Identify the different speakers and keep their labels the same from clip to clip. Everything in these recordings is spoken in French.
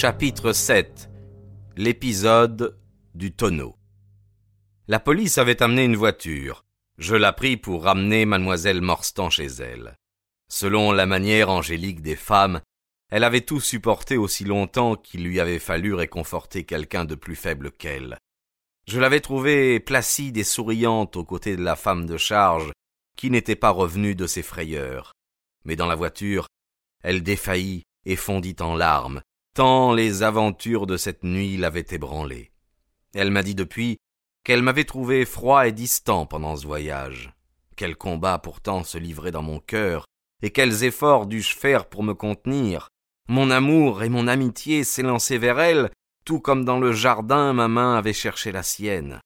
Speaker 1: Chapitre 7 L'épisode du tonneau La police avait amené une voiture. Je la pris pour ramener mademoiselle Morstan chez elle. Selon la manière angélique des femmes, elle avait tout supporté aussi longtemps qu'il lui avait fallu réconforter quelqu'un de plus faible qu'elle. Je l'avais trouvée placide et souriante aux côtés de la femme de charge, qui n'était pas revenue de ses frayeurs. Mais dans la voiture, elle défaillit et fondit en larmes, tant les aventures de cette nuit l'avaient ébranlée. Elle m'a dit depuis qu'elle m'avait trouvé froid et distant pendant ce voyage. Quels combats pourtant se livraient dans mon cœur, et quels efforts dus-je faire pour me contenir. Mon amour et mon amitié s'élançaient vers elle, tout comme dans le jardin ma main avait cherché la sienne.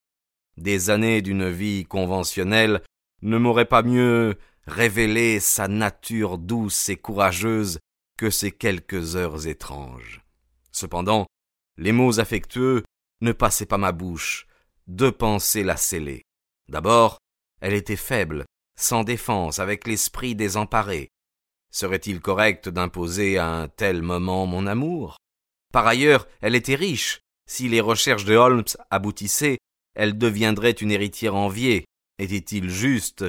Speaker 1: Des années d'une vie conventionnelle ne m'auraient pas mieux révélé sa nature douce et courageuse que ces quelques heures étranges. Cependant, les mots affectueux ne passaient pas ma bouche, deux pensées la scellaient. D'abord, elle était faible, sans défense, avec l'esprit désemparé. Serait-il correct d'imposer à un tel moment mon amour? Par ailleurs, elle était riche. Si les recherches de Holmes aboutissaient, elle deviendrait une héritière enviée. Était-il juste?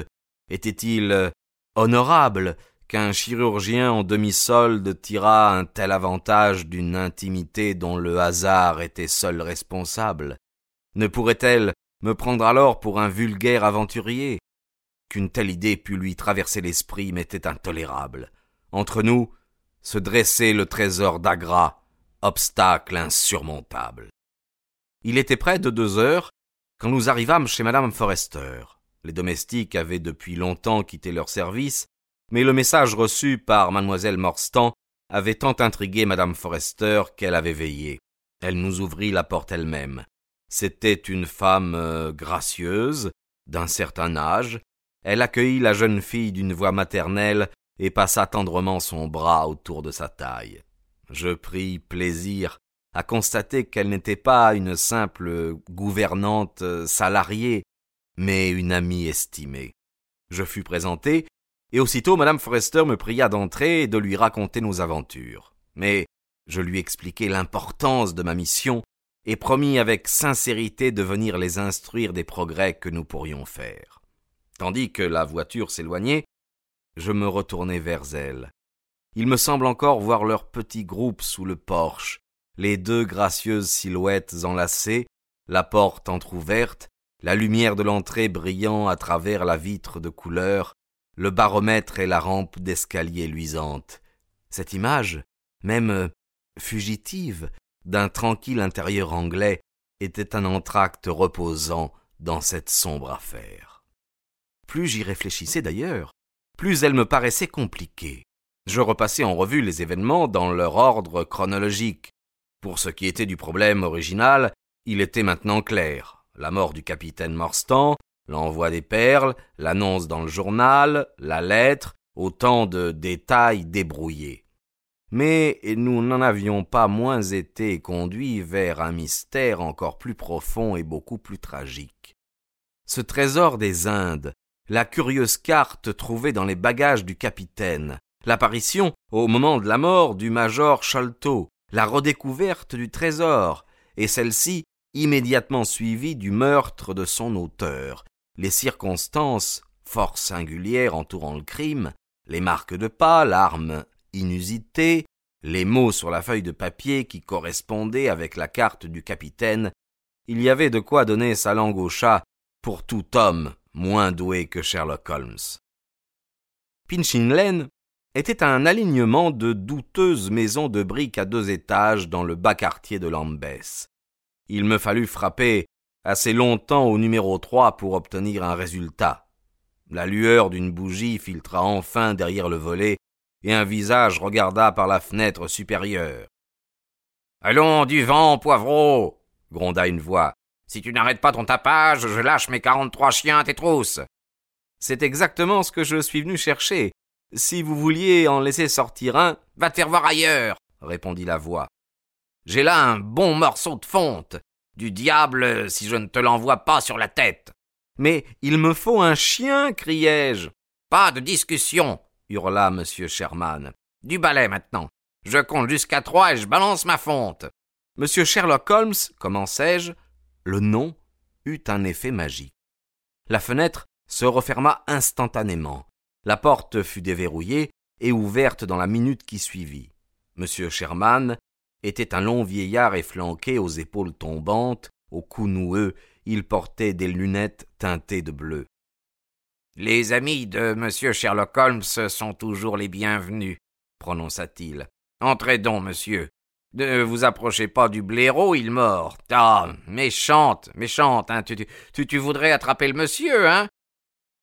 Speaker 1: Était-il euh, honorable? Qu'un chirurgien en demi-solde tirât un tel avantage d'une intimité dont le hasard était seul responsable Ne pourrait-elle me prendre alors pour un vulgaire aventurier? Qu'une telle idée pût lui traverser l'esprit m'était intolérable. Entre nous se dressait le trésor d'Agra, obstacle insurmontable. Il était près de deux heures quand nous arrivâmes chez madame Forrester. Les domestiques avaient depuis longtemps quitté leur service mais le message reçu par mademoiselle Morstan avait tant intrigué madame Forrester qu'elle avait veillé. Elle nous ouvrit la porte elle-même. C'était une femme euh, gracieuse, d'un certain âge. Elle accueillit la jeune fille d'une voix maternelle et passa tendrement son bras autour de sa taille. Je pris plaisir à constater qu'elle n'était pas une simple gouvernante euh, salariée, mais une amie estimée. Je fus présenté et aussitôt madame Forrester me pria d'entrer et de lui raconter nos aventures. Mais je lui expliquai l'importance de ma mission et promis avec sincérité de venir les instruire des progrès que nous pourrions faire. Tandis que la voiture s'éloignait, je me retournai vers elle. Il me semble encore voir leur petit groupe sous le porche, les deux gracieuses silhouettes enlacées, la porte entr'ouverte, la lumière de l'entrée brillant à travers la vitre de couleur, le baromètre et la rampe d'escalier luisante. Cette image, même euh, fugitive, d'un tranquille intérieur anglais, était un entracte reposant dans cette sombre affaire. Plus j'y réfléchissais d'ailleurs, plus elle me paraissait compliquée. Je repassais en revue les événements dans leur ordre chronologique. Pour ce qui était du problème original, il était maintenant clair. La mort du capitaine Morstan, l'envoi des perles, l'annonce dans le journal, la lettre, autant de détails débrouillés. Mais nous n'en avions pas moins été conduits vers un mystère encore plus profond et beaucoup plus tragique. Ce trésor des Indes, la curieuse carte trouvée dans les bagages du capitaine, l'apparition, au moment de la mort, du major Sholto, la redécouverte du trésor, et celle-ci immédiatement suivie du meurtre de son auteur, les circonstances fort singulières entourant le crime, les marques de pas, l'arme inusitée, les mots sur la feuille de papier qui correspondaient avec la carte du capitaine, il y avait de quoi donner sa langue au chat pour tout homme moins doué que Sherlock Holmes. Pinchin Lane était un alignement de douteuses maisons de briques à deux étages dans le bas quartier de Lambeth. Il me fallut frapper assez longtemps au numéro 3 pour obtenir un résultat. La lueur d'une bougie filtra enfin derrière le volet, et un visage regarda par la fenêtre supérieure. Allons, du vent, poivreau gronda une voix. Si tu n'arrêtes pas ton tapage, je lâche mes quarante-trois chiens à tes trousses. C'est exactement ce que je suis venu chercher. Si vous vouliez en laisser sortir un, va te faire voir ailleurs, répondit la voix. J'ai là un bon morceau de fonte. Du diable si je ne te l'envoie pas sur la tête. Mais il me faut un chien, criai-je. Pas de discussion, hurla M. Sherman. Du balai maintenant. Je compte jusqu'à trois et je balance ma fonte. Monsieur Sherlock Holmes, commençai-je, le nom eut un effet magique. La fenêtre se referma instantanément. La porte fut déverrouillée et ouverte dans la minute qui suivit. Monsieur Sherman était un long vieillard efflanqué aux épaules tombantes, au cou noueux, il portait des lunettes teintées de bleu. Les amis de monsieur Sherlock Holmes sont toujours les bienvenus, prononça-t-il. Entrez donc, monsieur. Ne vous approchez pas du blaireau, il mord. Ah, méchante, méchante, hein. Tu, tu, tu voudrais attraper le monsieur, hein?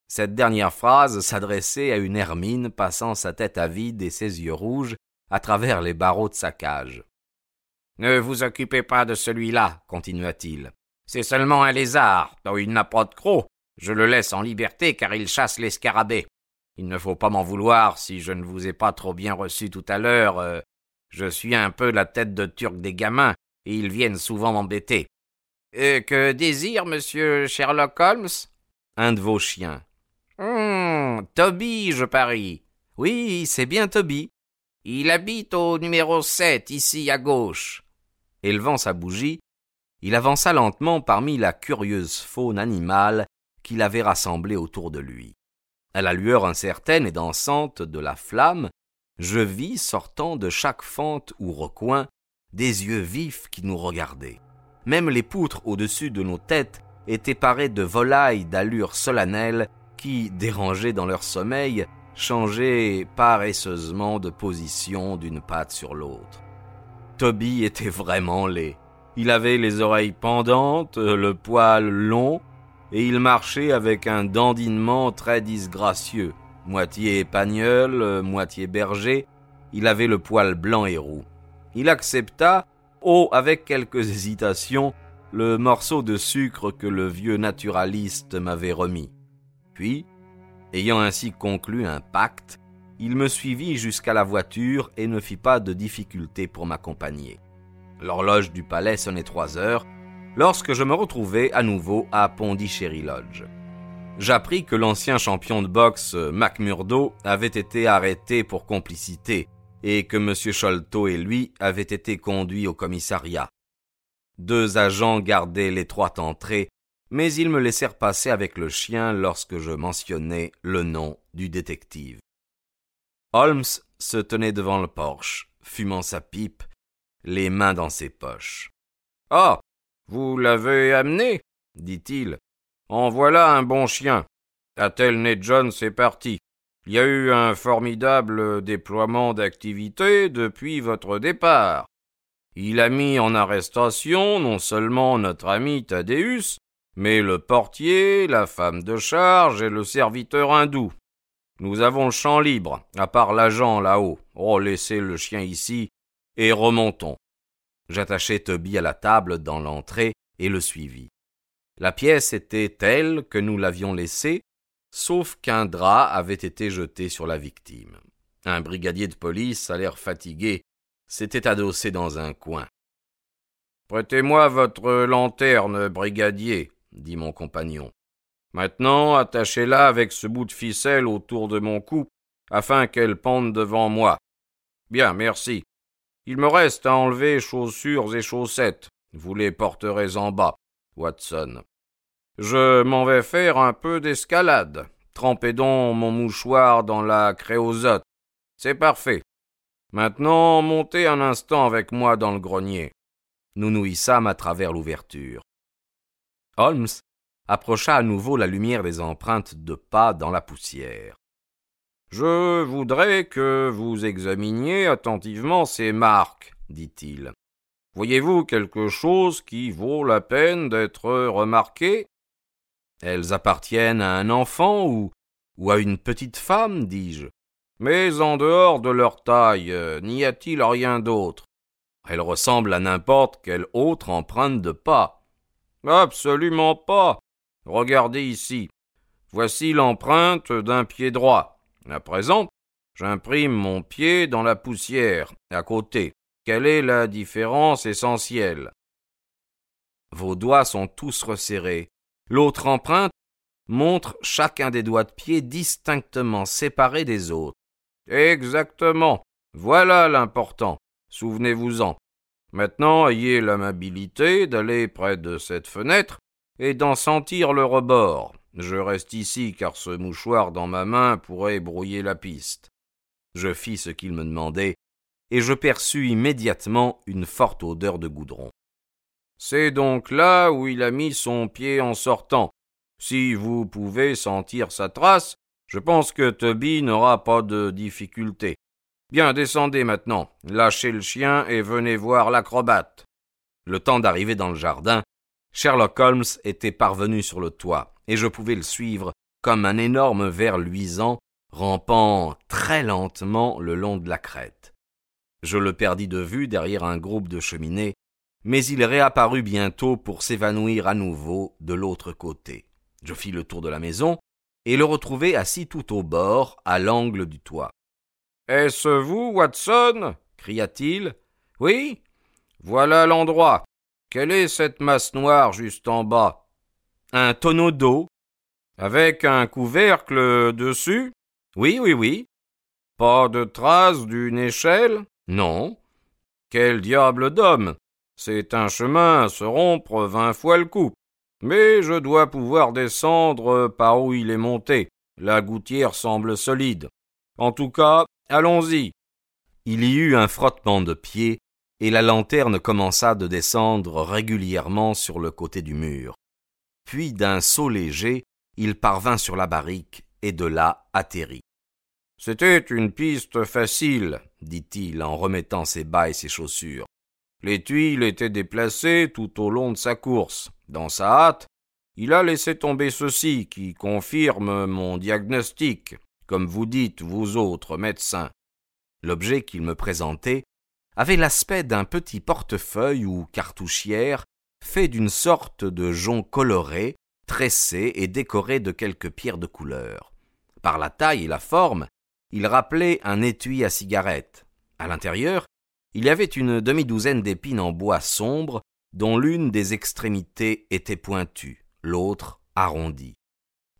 Speaker 1: Cette dernière phrase s'adressait à une hermine passant sa tête avide et ses yeux rouges à travers les barreaux de sa cage. Ne vous occupez pas de celui-là, continua-t-il. C'est seulement un lézard, dont il n'a pas de croc. Je le laisse en liberté car il chasse les scarabées. Il ne faut pas m'en vouloir si je ne vous ai pas trop bien reçu tout à l'heure. Euh, je suis un peu la tête de turc des gamins, et ils viennent souvent m'embêter. Euh, que désire monsieur Sherlock Holmes? Un de vos chiens. Hum, Toby, je parie. Oui, c'est bien Toby. Il habite au numéro sept, ici à gauche. Élevant sa bougie, il avança lentement parmi la curieuse faune animale qu'il avait rassemblée autour de lui. À la lueur incertaine et dansante de la flamme, je vis sortant de chaque fente ou recoin des yeux vifs qui nous regardaient. Même les poutres au-dessus de nos têtes étaient parées de volailles d'allure solennelle qui, dérangées dans leur sommeil, changeaient paresseusement de position d'une patte sur l'autre. Toby était vraiment laid. Il avait les oreilles pendantes, le poil long, et il marchait avec un dandinement très disgracieux. Moitié épagnol, moitié berger, il avait le poil blanc et roux. Il accepta, oh, avec quelques hésitations, le morceau de sucre que le vieux naturaliste m'avait remis. Puis, ayant ainsi conclu un pacte, il me suivit jusqu'à la voiture et ne fit pas de difficulté pour m'accompagner. L'horloge du palais sonnait trois heures, lorsque je me retrouvai à nouveau à Pondichéry Lodge. J'appris que l'ancien champion de boxe McMurdo avait été arrêté pour complicité et que M. Sholto et lui avaient été conduits au commissariat. Deux agents gardaient l'étroite entrée, mais ils me laissèrent passer avec le chien lorsque je mentionnai le nom du détective. Holmes se tenait devant le porche, fumant sa pipe, les mains dans ses poches. Ah. Vous l'avez amené? dit-il. En voilà un bon chien. Athelney John, c'est parti. Il y a eu un formidable déploiement d'activité depuis votre départ. Il a mis en arrestation non seulement notre ami Thaddeus, mais le portier, la femme de charge et le serviteur hindou. Nous avons le champ libre, à part l'agent là-haut. Oh, laissez le chien ici et remontons. J'attachai Toby à la table dans l'entrée et le suivis. La pièce était telle que nous l'avions laissée, sauf qu'un drap avait été jeté sur la victime. Un brigadier de police, à l'air fatigué, s'était adossé dans un coin. Prêtez-moi votre lanterne, brigadier, dit mon compagnon. Maintenant, attachez-la avec ce bout de ficelle autour de mon cou, afin qu'elle pende devant moi. Bien, merci. Il me reste à enlever chaussures et chaussettes. Vous les porterez en bas, Watson. Je m'en vais faire un peu d'escalade. Trempez donc mon mouchoir dans la créosote. C'est parfait. Maintenant, montez un instant avec moi dans le grenier. Nous nous hissâmes à travers l'ouverture. Holmes approcha à nouveau la lumière des empreintes de pas dans la poussière. Je voudrais que vous examiniez attentivement ces marques, dit-il. Voyez-vous quelque chose qui vaut la peine d'être remarqué? Elles appartiennent à un enfant ou, ou à une petite femme, dis-je. Mais en dehors de leur taille, euh, n'y a-t-il rien d'autre? Elles ressemblent à n'importe quelle autre empreinte de pas. Absolument pas. Regardez ici. Voici l'empreinte d'un pied droit. À présent, j'imprime mon pied dans la poussière, à côté. Quelle est la différence essentielle? Vos doigts sont tous resserrés. L'autre empreinte montre chacun des doigts de pied distinctement séparés des autres. Exactement. Voilà l'important. Souvenez-vous-en. Maintenant, ayez l'amabilité d'aller près de cette fenêtre et d'en sentir le rebord. Je reste ici car ce mouchoir dans ma main pourrait brouiller la piste. Je fis ce qu'il me demandait et je perçus immédiatement une forte odeur de goudron. C'est donc là où il a mis son pied en sortant. Si vous pouvez sentir sa trace, je pense que Toby n'aura pas de difficulté. Bien, descendez maintenant, lâchez le chien et venez voir l'acrobate. Le temps d'arriver dans le jardin, Sherlock Holmes était parvenu sur le toit, et je pouvais le suivre comme un énorme ver luisant rampant très lentement le long de la crête. Je le perdis de vue derrière un groupe de cheminées, mais il réapparut bientôt pour s'évanouir à nouveau de l'autre côté. Je fis le tour de la maison et le retrouvai assis tout au bord, à l'angle du toit. Est-ce vous, Watson? cria-t-il. Oui. Voilà l'endroit. Quelle est cette masse noire juste en bas? Un tonneau d'eau. Avec un couvercle dessus? Oui, oui, oui. Pas de traces d'une échelle? Non. Quel diable d'homme. C'est un chemin à se rompre vingt fois le coup. Mais je dois pouvoir descendre par où il est monté. La gouttière semble solide. En tout cas, allons-y. Il y eut un frottement de pieds, et la lanterne commença de descendre régulièrement sur le côté du mur. Puis d'un saut léger, il parvint sur la barrique, et de là atterrit. C'était une piste facile, dit-il en remettant ses bas et ses chaussures. Les tuiles étaient déplacées tout au long de sa course. Dans sa hâte, il a laissé tomber ceci qui confirme mon diagnostic, comme vous dites, vous autres médecins. L'objet qu'il me présentait avait l'aspect d'un petit portefeuille ou cartouchière fait d'une sorte de jonc coloré, tressé et décoré de quelques pierres de couleur. Par la taille et la forme, il rappelait un étui à cigarette. À l'intérieur, il y avait une demi-douzaine d'épines en bois sombre, dont l'une des extrémités était pointue, l'autre arrondie.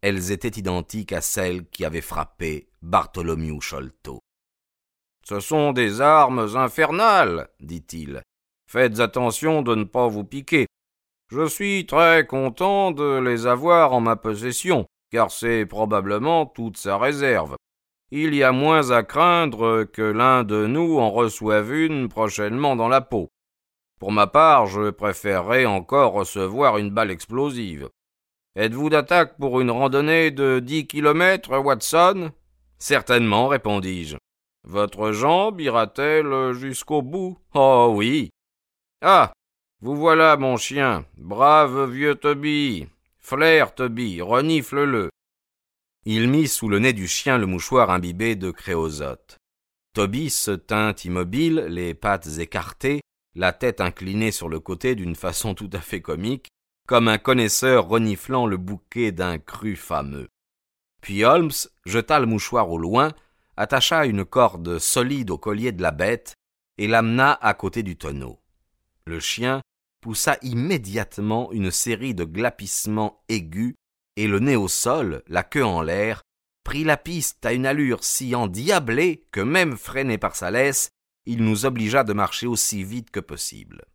Speaker 1: Elles étaient identiques à celles qui avaient frappé Bartholomew Sholto. Ce sont des armes infernales, dit-il. Faites attention de ne pas vous piquer. Je suis très content de les avoir en ma possession, car c'est probablement toute sa réserve il y a moins à craindre que l'un de nous en reçoive une prochainement dans la peau. Pour ma part, je préférerais encore recevoir une balle explosive. Êtes-vous d'attaque pour une randonnée de dix kilomètres, Watson? Certainement, répondis-je. Votre jambe ira-t-elle jusqu'au bout? Oh oui. Ah. Vous voilà, mon chien. Brave vieux Toby. Flair, Toby, renifle-le. Il mit sous le nez du chien le mouchoir imbibé de créosote. Toby se tint immobile, les pattes écartées, la tête inclinée sur le côté d'une façon tout à fait comique, comme un connaisseur reniflant le bouquet d'un cru fameux. Puis Holmes jeta le mouchoir au loin, attacha une corde solide au collier de la bête et l'amena à côté du tonneau. Le chien poussa immédiatement une série de glapissements aigus et le nez au sol, la queue en l'air, prit la piste à une allure si endiablée que même freiné par sa laisse, il nous obligea de marcher aussi vite que possible.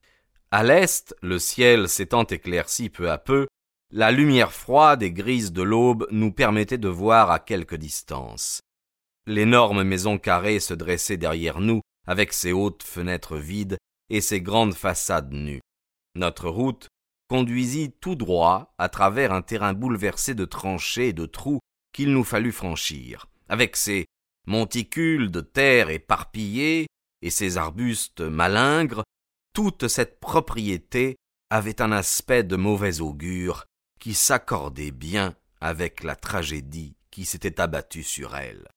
Speaker 1: À l'est, le ciel s'étant éclairci peu à peu, la lumière froide et grise de l'aube nous permettait de voir à quelque distance. L'énorme maison carrée se dressait derrière nous, avec ses hautes fenêtres vides et ses grandes façades nues. Notre route conduisit tout droit à travers un terrain bouleversé de tranchées et de trous qu'il nous fallut franchir, avec ses monticules de terre éparpillés et ses arbustes malingres, toute cette propriété avait un aspect de mauvais augure qui s'accordait bien avec la tragédie qui s'était abattue sur elle.